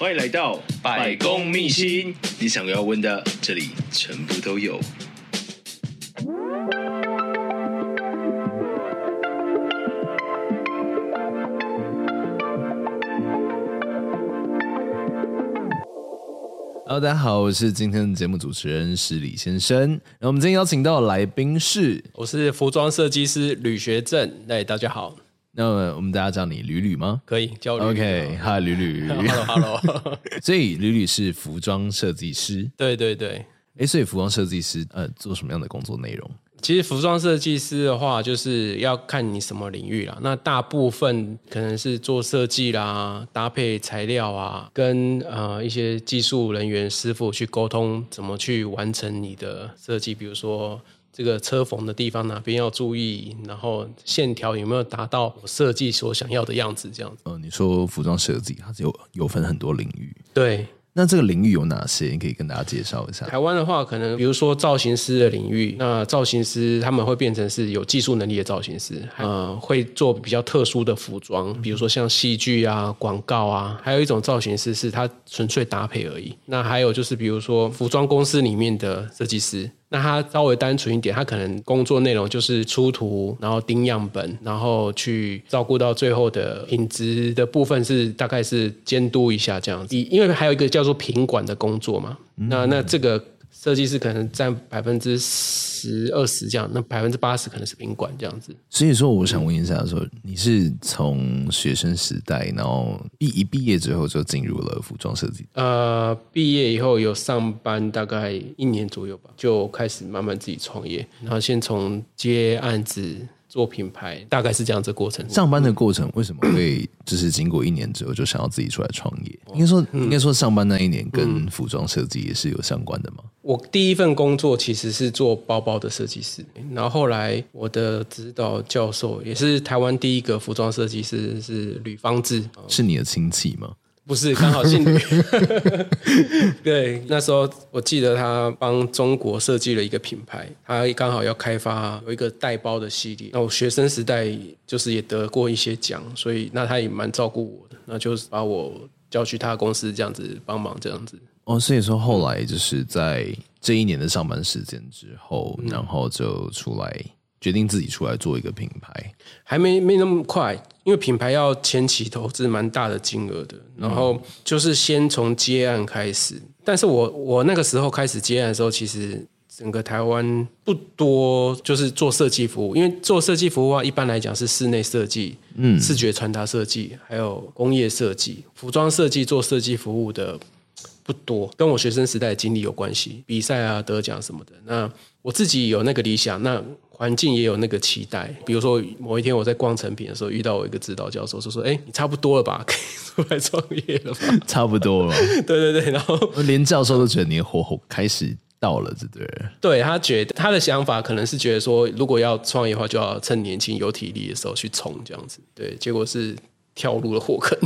欢迎来到百公秘辛，你想要问的，这里全部都有。Hello，大家好，我是今天的节目主持人施礼先生。然后我们今天邀请到的来宾是，我是服装设计师吕学正。哎，大家好。那我们大家叫你吕吕吗？可以叫吕吕。OK，嗨，吕吕。Hello，Hello。所以吕吕是服装设计师。对对对。哎，所以服装设计师呃做什么样的工作内容？其实服装设计师的话，就是要看你什么领域啦。那大部分可能是做设计啦，搭配材料啊，跟呃一些技术人员师傅去沟通，怎么去完成你的设计，比如说。这个车缝的地方哪边要注意，然后线条有没有达到我设计所想要的样子？这样子。呃，你说服装设计它是有有分很多领域，对。那这个领域有哪些？你可以跟大家介绍一下。台湾的话，可能比如说造型师的领域，那造型师他们会变成是有技术能力的造型师，呃，会做比较特殊的服装，比如说像戏剧啊、广告啊，还有一种造型师是他纯粹搭配而已。那还有就是比如说服装公司里面的设计师。那他稍微单纯一点，他可能工作内容就是出图，然后盯样本，然后去照顾到最后的品质的部分是大概是监督一下这样子。因为还有一个叫做品管的工作嘛，那那这个。设计师可能占百分之十、二十这样，那百分之八十可能是宾馆这样子。所以说，我想问一下说，说你是从学生时代，然后毕一毕业之后就进入了服装设计？呃，毕业以后有上班大概一年左右吧，就开始慢慢自己创业，然后先从接案子。做品牌大概是这样子的过程。上班的过程为什么会 就是经过一年之后就想要自己出来创业？应该说，应该说上班那一年跟服装设计也是有相关的吗？我第一份工作其实是做包包的设计师，然后后来我的指导教授也是台湾第一个服装设计师是吕方志，是你的亲戚吗？不是，刚好姓吕。对，那时候我记得他帮中国设计了一个品牌，他刚好要开发有一个带包的系列。那我学生时代就是也得过一些奖，所以那他也蛮照顾我的，那就是把我叫去他公司这样子帮忙这样子。哦，所以说后来就是在这一年的上班时间之后，然后就出来。决定自己出来做一个品牌，还没没那么快，因为品牌要前期投资蛮大的金额的。然后就是先从接案开始，但是我我那个时候开始接案的时候，其实整个台湾不多，就是做设计服务，因为做设计服务的话，一般来讲是室内设计、嗯，视觉传达设计，还有工业设计、服装设计做设计服务的不多，跟我学生时代的经历有关系，比赛啊得奖什么的。那我自己有那个理想，那。环境也有那个期待，比如说某一天我在逛成品的时候，遇到我一个指导教授，说说：“哎，你差不多了吧，可以出来创业了吧？” 差不多了，对对对，然后 连教授都觉得你的火候开始到了，对不对？对，他觉得他的想法可能是觉得说，如果要创业的话，就要趁年轻有体力的时候去冲这样子。对，结果是跳入了火坑。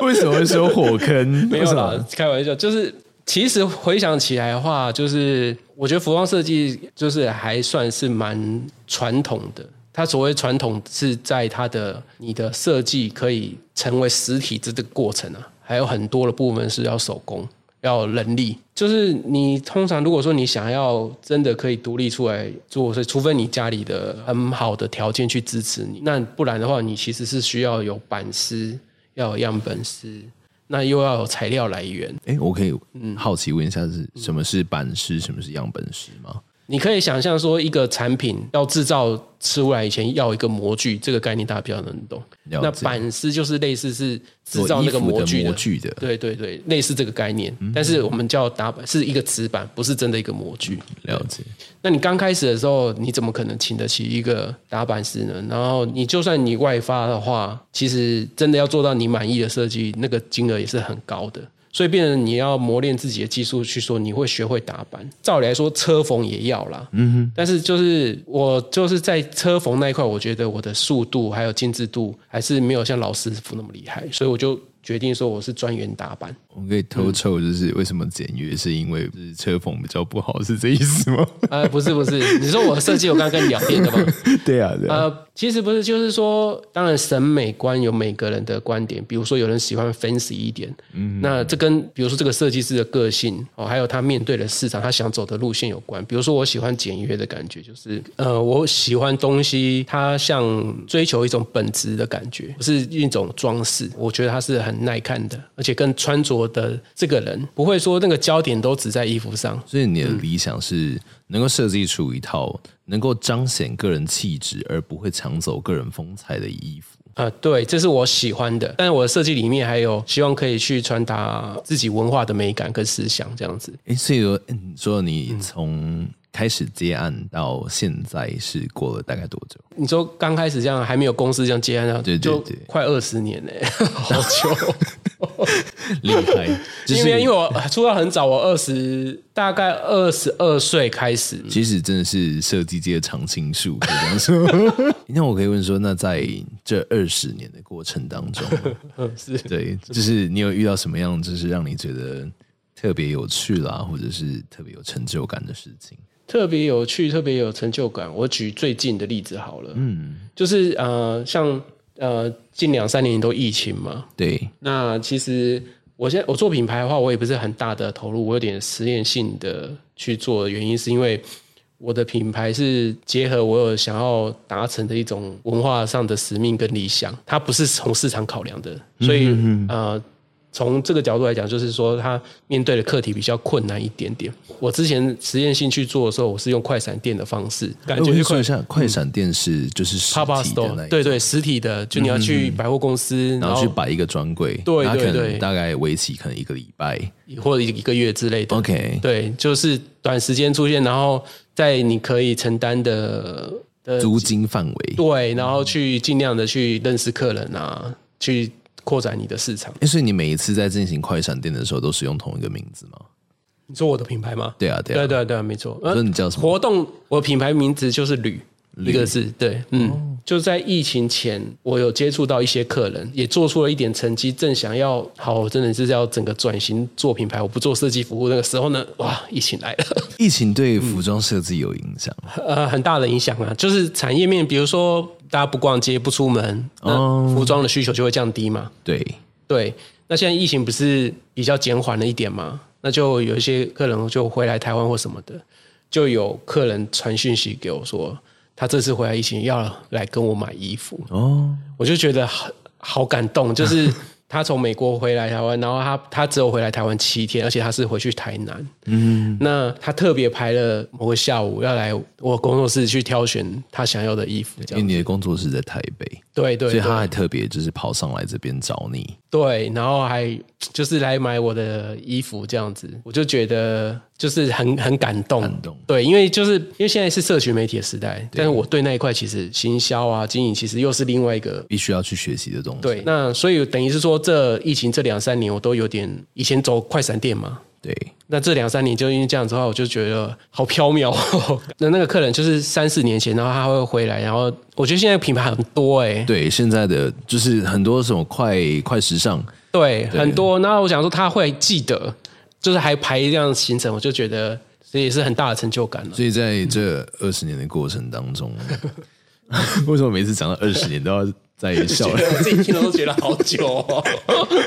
为什么会说火坑？没有啦，开玩笑，就是。其实回想起来的话，就是我觉得服装设计就是还算是蛮传统的。它所谓传统是在它的你的设计可以成为实体这个过程啊，还有很多的部分是要手工，要人力。就是你通常如果说你想要真的可以独立出来做，所以除非你家里的很好的条件去支持你，那不然的话，你其实是需要有版师，要有样本师。那又要有材料来源，哎，我可以好奇问一下，是什么是版师，什么是样本师吗？你可以想象说，一个产品要制造出来以前要一个模具，这个概念大家比较能懂。那板师就是类似是制造那个模具的，模具的，对对对，类似这个概念。嗯、但是我们叫打板，是一个纸板，不是真的一个模具。了解。那你刚开始的时候，你怎么可能请得起一个打板师呢？然后你就算你外发的话，其实真的要做到你满意的设计，那个金额也是很高的。所以变成你要磨练自己的技术，去说你会学会打板。照理来说，车缝也要啦。嗯哼。但是就是我就是在车缝那一块，我觉得我的速度还有精致度还是没有像老师傅那么厉害，所以我就决定说我是专员打板。我可以偷臭，就是为什么简约，是因为是车缝比较不好，是这意思吗？呃，不是不是，你说我的设计，我刚刚跟你聊天的吗？对啊，对啊。呃，其实不是，就是说，当然审美观有每个人的观点，比如说有人喜欢 fancy 一点，嗯，那这跟比如说这个设计师的个性哦，还有他面对的市场，他想走的路线有关。比如说我喜欢简约的感觉，就是呃，我喜欢东西，它像追求一种本质的感觉，不是一种装饰。我觉得它是很耐看的，而且跟穿着的这个人不会说那个焦点都只在衣服上，所以你的理想是能够设计出一套能够彰显个人气质而不会抢走个人风采的衣服。啊、呃，对，这是我喜欢的。但是我的设计里面还有希望可以去传达自己文化的美感跟思想，这样子。哎，所以说，你说你从开始接案到现在是过了大概多久？你说刚开始这样还没有公司这样接案，对对对，快二十年嘞，好久。厉害，因为因为我出道很早，我二十大概二十二岁开始。其实真的是设计界的常青树，可以这样说。那我可以问说，那在这二十年的过程当中，是对，就是你有遇到什么样，就是让你觉得特别有趣啦，或者是特别有成就感的事情？特别有趣，特别有成就感。我举最近的例子好了，嗯，就是呃，像。呃，近两三年都疫情嘛，对。那其实我现在我做品牌的话，我也不是很大的投入，我有点实验性的去做的原因是因为我的品牌是结合我有想要达成的一种文化上的使命跟理想，它不是从市场考量的，所以呃。从这个角度来讲，就是说他面对的课题比较困难一点点。我之前实验性去做的时候，我是用快闪店的方式，感觉说一下，快闪店是就是实体的那对对，实体的，就你要去百货公司，然后去摆一个专柜，对对对，大概为期可能一个礼拜。或者一个月之类的。OK，对，就是短时间出现，然后在你可以承担的租金范围，对，然后去尽量的去认识客人啊，去。扩展你的市场。所以你每一次在进行快闪店的时候，都是用同一个名字吗？你说我的品牌吗？对啊，对啊，对对对，没错。那你叫什么？活动，我品牌名字就是旅，旅一个字。对，嗯，哦、就在疫情前，我有接触到一些客人，也做出了一点成绩，正想要好，真的是要整个转型做品牌，我不做设计服务那个时候呢，哇，疫情来了。疫情对服装设计有影响？嗯、呃，很大的影响啊，就是产业面，比如说。大家不逛街不出门，那服装的需求就会降低嘛？对对，那现在疫情不是比较减缓了一点嘛？那就有一些客人就回来台湾或什么的，就有客人传讯息给我说，他这次回来疫情要来跟我买衣服哦，我就觉得好好感动，就是。他从美国回来台湾，然后他他只有回来台湾七天，而且他是回去台南。嗯，那他特别排了某个下午要来我工作室去挑选他想要的衣服。因为你的工作室在台北，对，对对，所以他还特别就是跑上来这边找你。对，然后还就是来买我的衣服这样子，我就觉得。就是很很感动，感动对，因为就是因为现在是社群媒体的时代，但是我对那一块其实行销啊、经营其实又是另外一个必须要去学习的东西。对，那所以等于是说，这疫情这两三年我都有点以前走快闪店嘛，对，那这两三年就因为这样子的话，我就觉得好飘渺。那那个客人就是三四年前，然后他会回来，然后我觉得现在品牌很多哎、欸，对，现在的就是很多什么快快时尚，对，对很多。然后我想说他会记得。就是还排这样行程，我就觉得这也是很大的成就感了。所以在这二十年的过程当中，为什么每次讲到二十年都要在笑？我自己听了都觉得好久哦。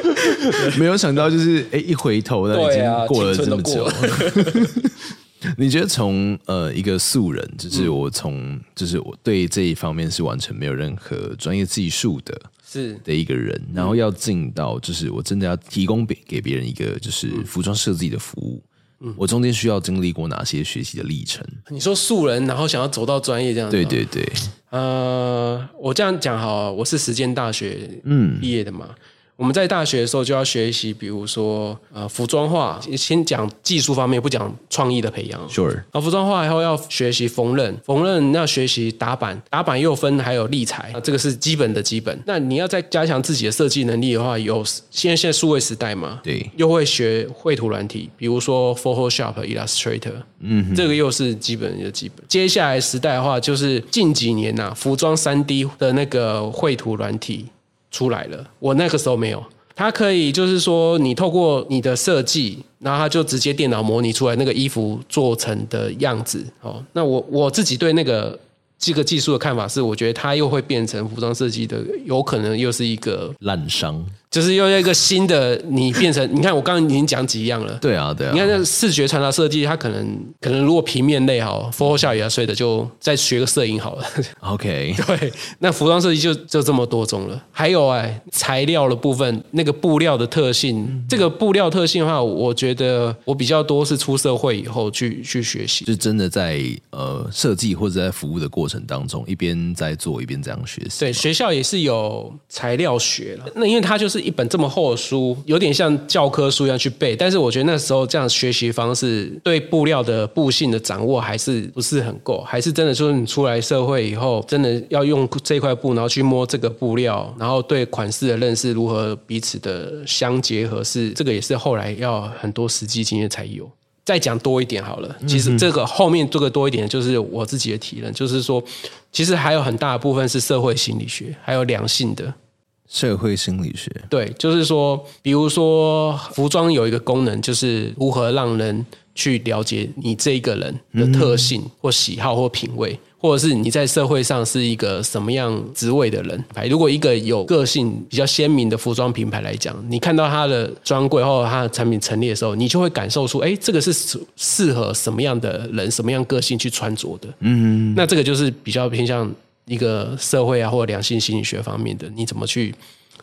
没有想到，就是哎，一回头，那已经过了这么久。你觉得从呃一个素人，就是我从就是我对这一方面是完全没有任何专业技术的。是的一个人，然后要进到就是我真的要提供给给别人一个就是服装设计的服务，嗯，我中间需要经历过哪些学习的历程？你说素人，然后想要走到专业这样子？对对对，呃，我这样讲好，我是实践大学嗯毕业的嘛。嗯我们在大学的时候就要学习，比如说呃服装画，先讲技术方面，不讲创意的培养。Sure。然后服装画以后要学习缝纫，缝纫要学习打板，打板又分还有立裁，这个是基本的基本。那你要再加强自己的设计能力的话，有现在现在数位时代嘛，对，又会学绘图软体，比如说 Photoshop、Illustrator，嗯哼，这个又是基本的基本。接下来时代的话，就是近几年呐、啊，服装三 D 的那个绘图软体。出来了，我那个时候没有，它可以就是说，你透过你的设计，然后它就直接电脑模拟出来那个衣服做成的样子。哦，那我我自己对那个。这个技术的看法是，我觉得它又会变成服装设计的，有可能又是一个烂商。就是又一个新的，你变成你看，我刚刚已经讲几样了。对啊，对啊。你看那视觉传达设计，它可能可能如果平面类好，Photoshop 也要睡的，就再学个摄影好了。OK。对，那服装设计就就这么多种了。还有哎，材料的部分，那个布料的特性，嗯、这个布料特性的话，我觉得我比较多是出社会以后去去学习，就真的在呃设计或者在服务的过程当中，一边在做一边这样学习。对，学校也是有材料学了，那因为它就是。一本这么厚的书，有点像教科书一样去背，但是我觉得那时候这样学习方式，对布料的布性的掌握还是不是很够，还是真的说你出来社会以后，真的要用这块布，然后去摸这个布料，然后对款式的认识如何彼此的相结合，是这个也是后来要很多实际经验才有。再讲多一点好了，其实这个后面这个多一点就是我自己的体认，就是说，其实还有很大的部分是社会心理学，还有良性的。社会心理学，对，就是说，比如说，服装有一个功能，就是如何让人去了解你这一个人的特性或喜好或品味，或者是你在社会上是一个什么样职位的人。如果一个有个性比较鲜明的服装品牌来讲，你看到它的专柜或者它的产品陈列的时候，你就会感受出，哎，这个是适合什么样的人、什么样个性去穿着的。嗯，那这个就是比较偏向。一个社会啊，或者良性心理学方面的，你怎么去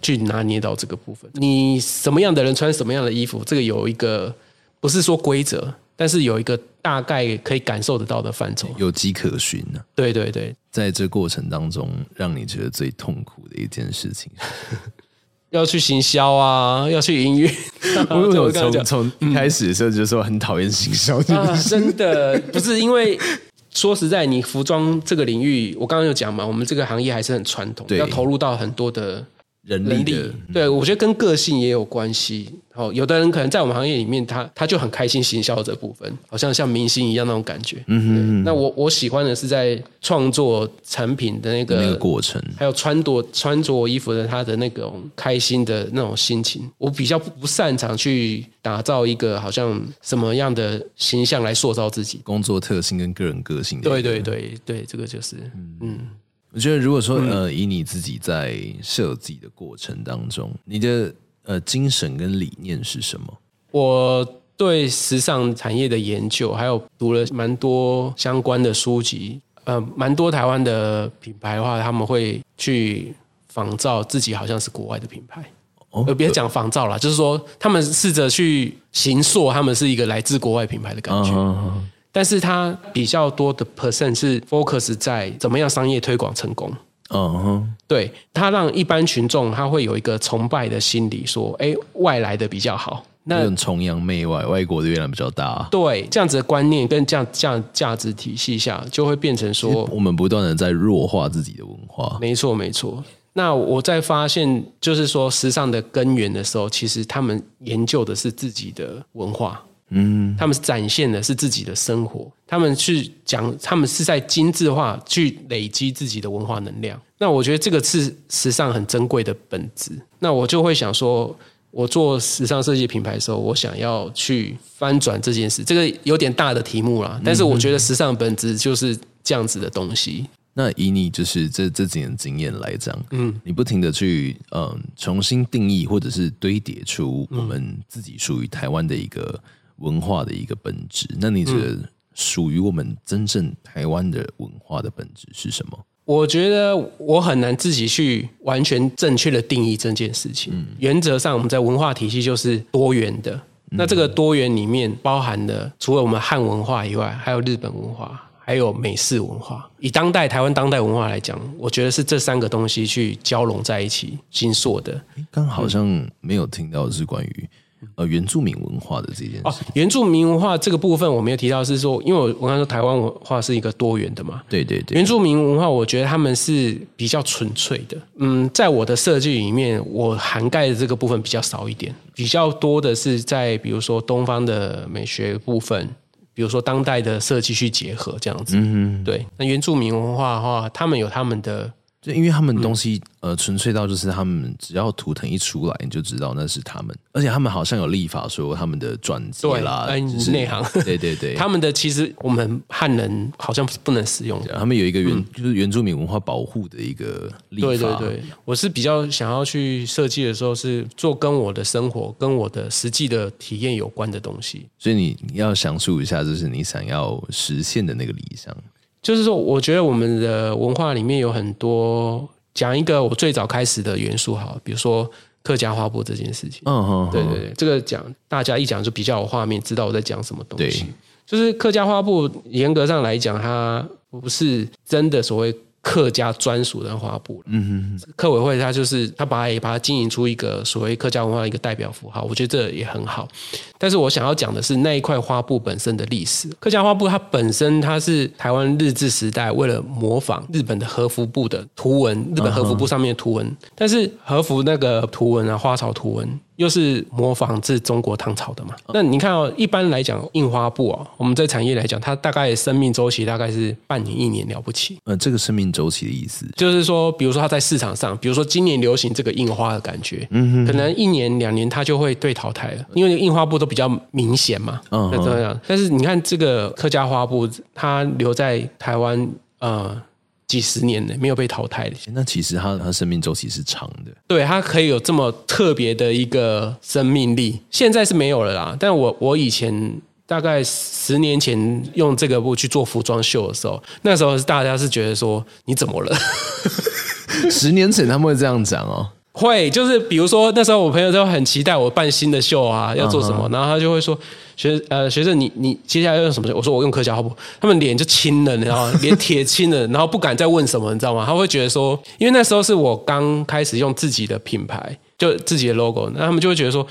去拿捏到这个部分？你什么样的人穿什么样的衣服？这个有一个不是说规则，但是有一个大概可以感受得到的范畴，有迹可循呢、啊。对对对，在这过程当中，让你觉得最痛苦的一件事情，要去行销啊，要去营运。我 从从一开始的时候就说很讨厌行销、啊，真的不是因为。说实在，你服装这个领域，我刚刚有讲嘛，我们这个行业还是很传统，要投入到很多的。人力，力，对，我觉得跟个性也有关系。哦，有的人可能在我们行业里面，他他就很开心行销这部分，好像像明星一样那种感觉。嗯哼，那我我喜欢的是在创作产品的那个那个过程，还有穿着穿着衣服的他的那种开心的那种心情。我比较不擅长去打造一个好像什么样的形象来塑造自己。工作特性跟个人个性。对对对对，这个就是嗯。嗯我觉得，如果说呃，以你自己在设计的过程当中，你的呃精神跟理念是什么？我对时尚产业的研究，还有读了蛮多相关的书籍，呃，蛮多台湾的品牌的话，他们会去仿造自己好像是国外的品牌，哦，呃，别讲仿造了，就是说他们试着去形塑，他们是一个来自国外品牌的感觉。但是它比较多的 percent 是 focus 在怎么样商业推广成功。嗯哼，对，它让一般群众他会有一个崇拜的心理，说，哎，外来的比较好。那崇洋媚外，外国的月亮比较大。对，这样子的观念跟这样这样价值体系下，就会变成说，我们不断的在弱化自己的文化。没错，没错。那我在发现，就是说时尚的根源的时候，其实他们研究的是自己的文化。嗯，他们是展现的是自己的生活，他们去讲，他们是在精致化去累积自己的文化能量。那我觉得这个是时尚很珍贵的本质。那我就会想说，我做时尚设计品牌的时候，我想要去翻转这件事，这个有点大的题目啦。但是我觉得时尚本质就是这样子的东西。那以你就是这这几年经验来讲，嗯，你不停的去嗯重新定义或者是堆叠出我们自己属于台湾的一个。文化的一个本质，那你觉得属于我们真正台湾的文化的本质是什么？我觉得我很难自己去完全正确的定义这件事情。嗯，原则上，我们在文化体系就是多元的。那这个多元里面包含的，除了我们汉文化以外，还有日本文化，还有美式文化。以当代台湾当代文化来讲，我觉得是这三个东西去交融在一起形塑的。刚好像没有听到的是关于。呃，原住民文化的这件事。哦，原住民文化这个部分我没有提到，是说，因为我我刚刚说台湾文化是一个多元的嘛，对对对，原住民文化我觉得他们是比较纯粹的，嗯，在我的设计里面，我涵盖的这个部分比较少一点，比较多的是在比如说东方的美学部分，比如说当代的设计去结合这样子，嗯哼，对，那原住民文化的话，他们有他们的。就因为他们东西、嗯、呃纯粹到就是他们只要图腾一出来，你就知道那是他们，而且他们好像有立法说他们的转机啦，对，就是内行，对对对，他们的其实我们汉人好像不能使用，他们有一个原、嗯、就是原住民文化保护的一个立法。对对对，我是比较想要去设计的时候是做跟我的生活跟我的实际的体验有关的东西，所以你要详述一下，就是你想要实现的那个理想。就是说，我觉得我们的文化里面有很多讲一个我最早开始的元素，好，比如说客家花布这件事情。嗯哼，对对对，这个讲大家一讲就比较有画面，知道我在讲什么东西。就是客家花布，严格上来讲，它不是真的所谓。客家专属的花布，嗯哼，客委会他就是他把它也把它经营出一个所谓客家文化的一个代表符号，我觉得这也很好。但是我想要讲的是那一块花布本身的历史。客家花布它本身它是台湾日治时代为了模仿日本的和服布的图文，日本和服布上面的图文，但是和服那个图文啊，花草图文。又是模仿自中国唐朝的嘛？那你看哦，一般来讲，印花布啊，我们在产业来讲，它大概生命周期大概是半年一年了不起。呃，这个生命周期的意思，就是说，比如说它在市场上，比如说今年流行这个印花的感觉，嗯哼，可能一年两年它就会被淘汰了，因为印花布都比较明显嘛，嗯，这样。但是你看这个客家花布，它留在台湾，呃。几十年呢，没有被淘汰的。那其实它它生命周期是长的，对，它可以有这么特别的一个生命力。现在是没有了啦。但我我以前大概十年前用这个布去做服装秀的时候，那时候大家是觉得说你怎么了？十年前他们会这样讲哦。会，就是比如说那时候我朋友都很期待我办新的秀啊，要做什么，然后他就会说学呃学生你你接下来要用什么？我说我用客家花布，他们脸就青了，你知道吗？脸铁青了，然后不敢再问什么，你知道吗？他会觉得说，因为那时候是我刚开始用自己的品牌，就自己的 logo，那他们就会觉得说，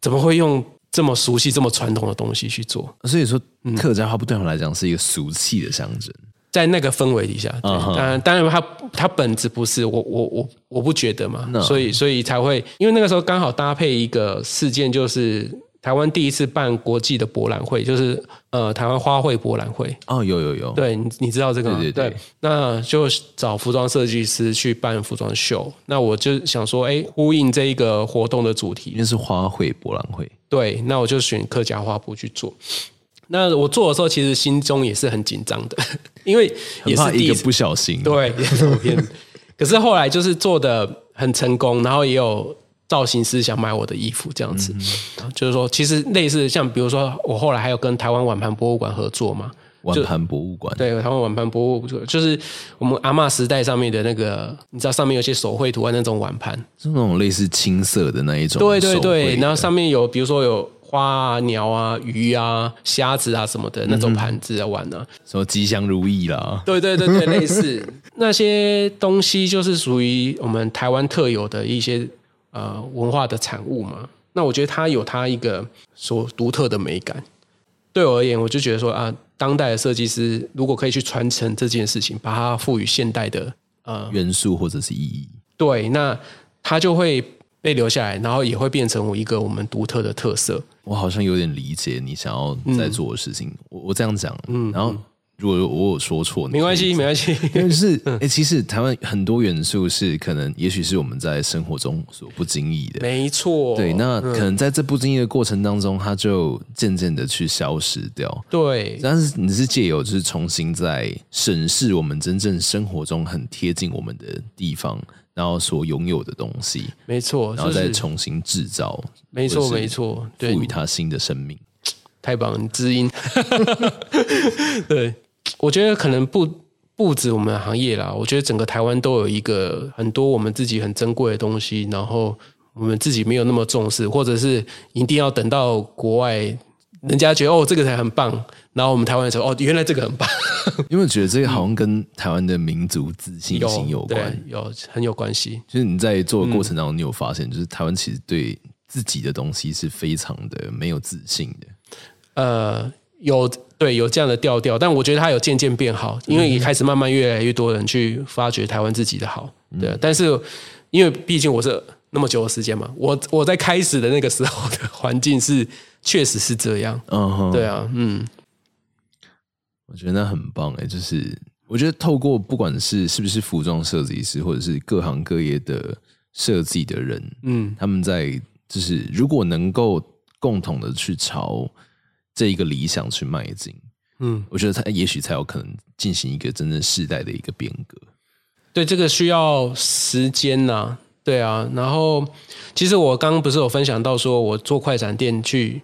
怎么会用这么熟悉、这么传统的东西去做？所以说，客家花布对我来讲是一个俗气的象征。在那个氛围底下，当然，当然，它它本质不是我我我我不觉得嘛，所以所以才会，因为那个时候刚好搭配一个事件，就是台湾第一次办国际的博览会，就是呃台湾花卉博览会。哦，有有有，对，你你知道这个吗？对对对，那就找服装设计师去办服装秀。那我就想说，哎，呼应这一个活动的主题，那是花卉博览会。对，那我就选客家花布去做。那我做的时候，其实心中也是很紧张的，因为也是第一个不小心。对，可是后来就是做的很成功，然后也有造型师想买我的衣服，这样子。嗯、就是说，其实类似像比如说，我后来还有跟台湾碗盘博物馆合作嘛。碗盘博物馆。对，台湾碗盘博物馆就是我们阿嬷时代上面的那个，你知道上面有些手绘图案那种碗盘，是那种类似青色的那一种。对对对，然后上面有比如说有。花啊、鸟啊、鱼啊、虾子啊什么的那种盘子啊玩呢、啊，什么吉祥如意啦，对对对对，类似 那些东西就是属于我们台湾特有的一些呃文化的产物嘛。那我觉得它有它一个所独特的美感。对我而言，我就觉得说啊，当代的设计师如果可以去传承这件事情，把它赋予现代的呃元素或者是意义，对，那他就会。被留下来，然后也会变成我一个我们独特的特色。我好像有点理解你想要在做的事情。嗯、我我这样讲，嗯，然后如果我有说错，没关系，没关系。因为是，哎、欸，其实台湾很多元素是可能，也许是我们在生活中所不经意的。没错，对，那可能在这不经意的过程当中，它就渐渐的去消失掉。对，但是你是借由就是重新在审视我们真正生活中很贴近我们的地方。然后所拥有的东西，没错，然后再重新制造，没错，没错，赋予它新的生命，太棒了，知音。对，我觉得可能不不止我们行业啦，我觉得整个台湾都有一个很多我们自己很珍贵的东西，然后我们自己没有那么重视，或者是一定要等到国外人家觉得哦这个才很棒。然后我们台湾人说：“哦，原来这个很棒。”因为觉得这个好像跟台湾的民族自信心有关，有，有很有关系。就是你在做的过程当中，你有发现，就是台湾其实对自己的东西是非常的没有自信的。呃，有对有这样的调调，但我觉得它有渐渐变好，因为也开始慢慢越来越多人去发掘台湾自己的好。对，嗯、但是因为毕竟我是那么久的时间嘛，我我在开始的那个时候的环境是确实是这样。嗯哼，对啊，嗯。我觉得那很棒哎，就是我觉得透过不管是是不是服装设计师，或者是各行各业的设计的人，嗯，他们在就是如果能够共同的去朝这一个理想去迈进，嗯，我觉得他也许才有可能进行一个真正世代的一个变革。对，这个需要时间呐、啊，对啊。然后其实我刚刚不是有分享到，说我做快闪店去。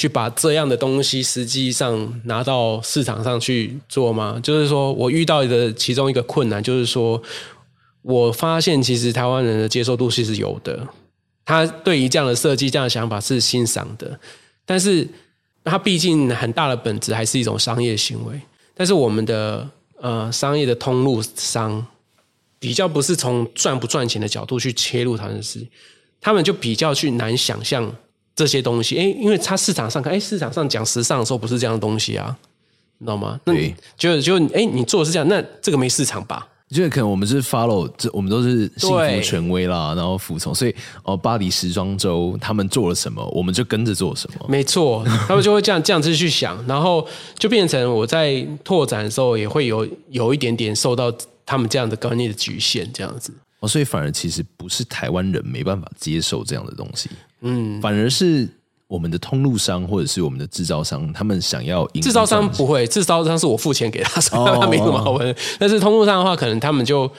去把这样的东西实际上拿到市场上去做吗？就是说我遇到的其中一个困难，就是说我发现其实台湾人的接受度其实有的，他对于这样的设计、这样的想法是欣赏的，但是他毕竟很大的本质还是一种商业行为。但是我们的呃商业的通路商比较不是从赚不赚钱的角度去切入他们的事情，他们就比较去难想象。这些东西，哎，因为他市场上看，哎，市场上讲时尚的时候不是这样的东西啊，你知道吗？对，就就哎，你做的是这样，那这个没市场吧？因为可能我们是 follow，这我们都是信服权威啦，然后服从，所以哦，巴黎时装周他们做了什么，我们就跟着做什么。没错，他们就会这样这样子去想，然后就变成我在拓展的时候也会有有一点点受到他们这样的观念的局限，这样子。哦，所以反而其实不是台湾人没办法接受这样的东西。嗯，反而是我们的通路商或者是我们的制造商，他们想要制造商不会，制造商是我付钱给他，所以他没什么好问。但是通路上的话，可能他们就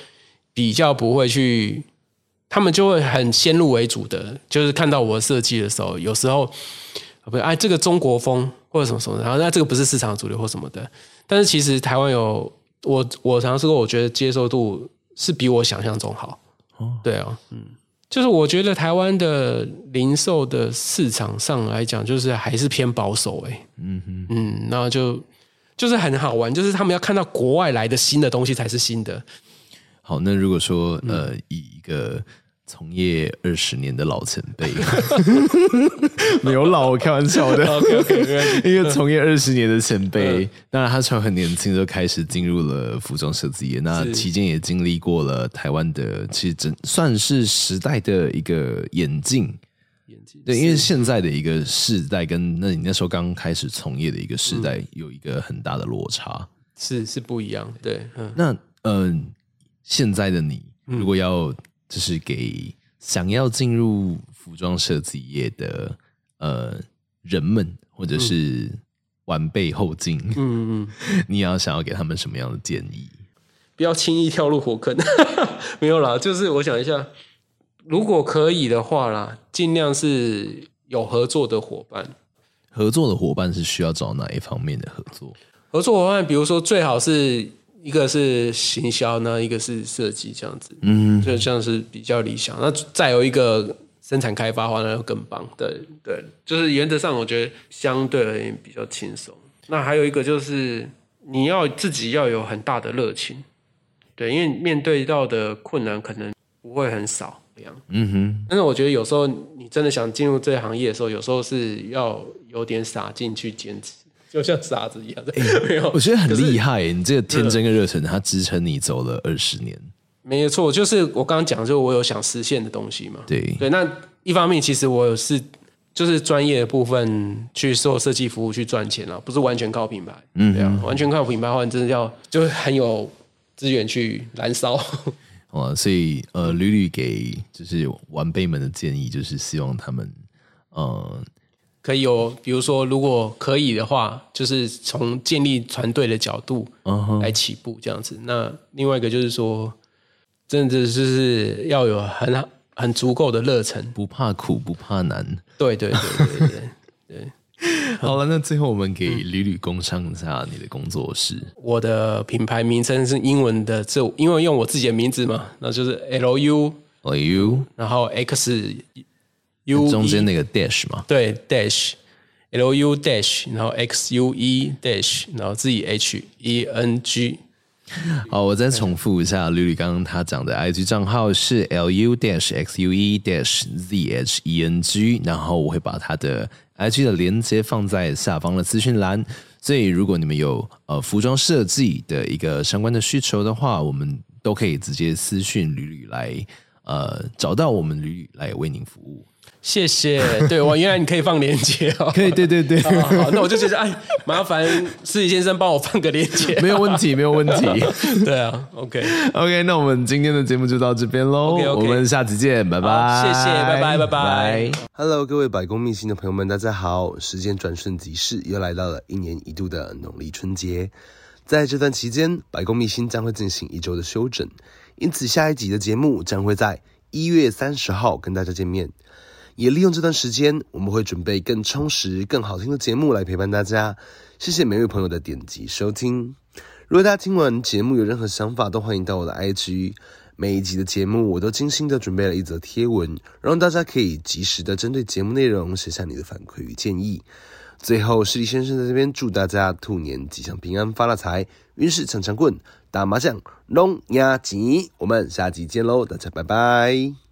比较不会去，他们就会很先入为主的，就是看到我的设计的时候，有时候不哎，这个中国风或者什么什么，然后那这个不是市场主流或什么的。但是其实台湾有我，我尝试过，我觉得接受度是比我想象中好。哦，对啊，嗯。就是我觉得台湾的零售的市场上来讲，就是还是偏保守哎，嗯哼，嗯，那就就是很好玩，就是他们要看到国外来的新的东西才是新的。好，那如果说呃，以一个。从业二十年的老前辈，没有老，我开玩笑的。OK OK，因为从业二十年的前辈，当然他从很年轻就开始进入了服装设计业，那期间也经历过了台湾的，其实真算是时代的一个演进。演进对，因为现在的一个世代跟那你那时候刚开始从业的一个时代有一个很大的落差，是是不一样。对，嗯，那嗯、呃，现在的你如果要。就是给想要进入服装设计业的呃人们，或者是晚辈后进，嗯嗯，你要想要给他们什么样的建议？不要轻易跳入火坑，没有啦，就是我想一下，如果可以的话啦，尽量是有合作的伙伴。合作的伙伴是需要找哪一方面的合作？合作伙伴，比如说最好是。一个是行销，呢一个是设计，这样子，嗯，就这样是比较理想。那再有一个生产开发的话，那就更棒。对对，就是原则上我觉得相对而言比较轻松。那还有一个就是你要自己要有很大的热情，对，因为面对到的困难可能不会很少这样。嗯哼。但是我觉得有时候你真的想进入这行业的时候，有时候是要有点傻劲去坚持。就像傻子一样 没有，我觉得很厉害。你这个天真跟热忱，它支撑你走了二十年。没错，就是我刚刚讲，就我有想实现的东西嘛。对对，那一方面，其实我是就是专业的部分去做设计服务去赚钱了，不是完全靠品牌。嗯，对啊，完全靠品牌的话，你真的要就很有资源去燃烧。哦，所以呃，屡屡给就是晚辈们的建议，就是希望他们呃。可以有，比如说，如果可以的话，就是从建立团队的角度来起步这样子。Uh huh. 那另外一个就是说，真的就是要有很很足够的热忱，不怕苦，不怕难。对对对对对对。好了，那最后我们给吕吕工商一下你的工作室。我的品牌名称是英文的，这因为用我自己的名字嘛，那就是 L U L U，然后 X。U 中间那个 dash 嘛，对，dash，L U dash，然后 X U E dash，然后 Z H E N G。好，我再重复一下，吕吕刚刚他讲的 IG 账号是 L U dash X U E dash Z H E N G，然后我会把他的 IG 的连接放在下方的资讯栏，所以如果你们有呃服装设计的一个相关的需求的话，我们都可以直接私讯吕吕来呃找到我们吕吕来为您服务。谢谢，对我原来你可以放链接哦，可以，对对对，好，好，那我就觉得哎，麻烦司仪先生帮我放个链接，没有问题，没有问题，对啊，OK。OK，那我们今天的节目就到这边喽，okay, okay. 我们下次见，拜拜，谢谢，拜拜，拜拜，Hello，各位百工秘辛的朋友们，大家好，时间转瞬即逝，又来到了一年一度的农历春节，在这段期间，百工秘辛将会进行一周的休整，因此下一集的节目将会在一月三十号跟大家见面。也利用这段时间，我们会准备更充实、更好听的节目来陪伴大家。谢谢每位朋友的点击收听。如果大家听完节目有任何想法，都欢迎到我的 IG。每一集的节目，我都精心的准备了一则贴文，让大家可以及时的针对节目内容写下你的反馈与建议。最后，失礼先生在这边祝大家兔年吉祥平安、发大财，运势强强棍，打麻将龙压吉。我们下集见喽，大家拜拜。